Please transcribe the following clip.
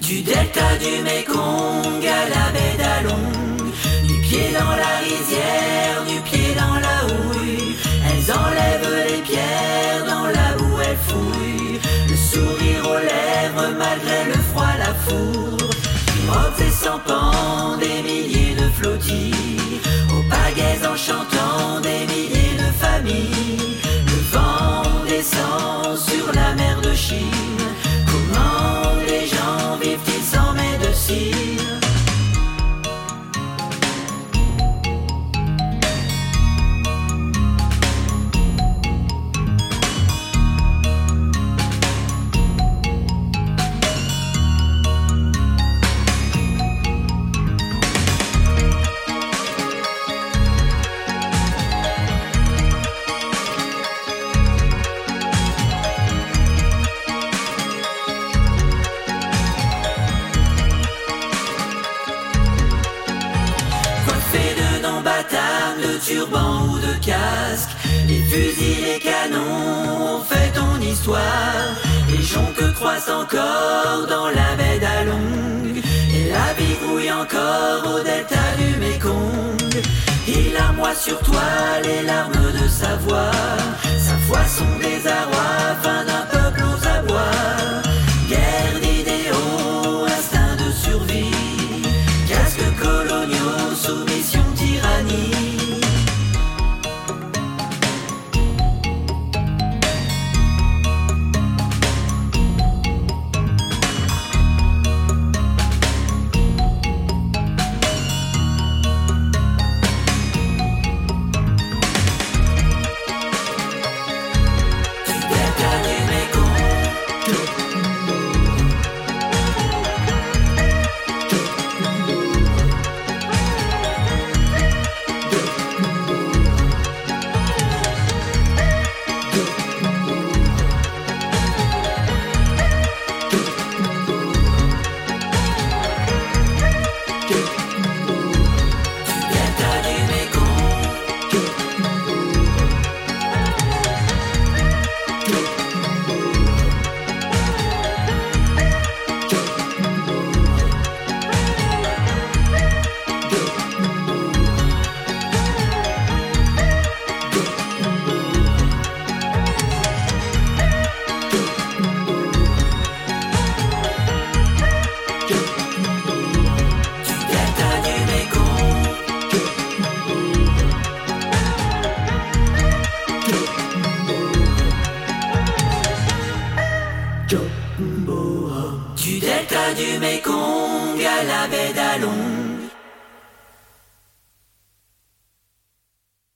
Du delta du Mekong à la baie d'Along, du pied dans la rizière, du pied dans la houille, elles enlèvent les pierres, dans la boue elles fouillent, le sourire aux lèvres malgré le froid, la fourre, robes et des milliers de flottilles, de turbans ou de casques, les fusils, les canons ont fait ton histoire. Les joncs que croissent encore dans la baie d'Along, et la vie encore au delta du Mekong. Il larmoie sur toi les larmes de sa voix, sa foi son Du Mekong à la baie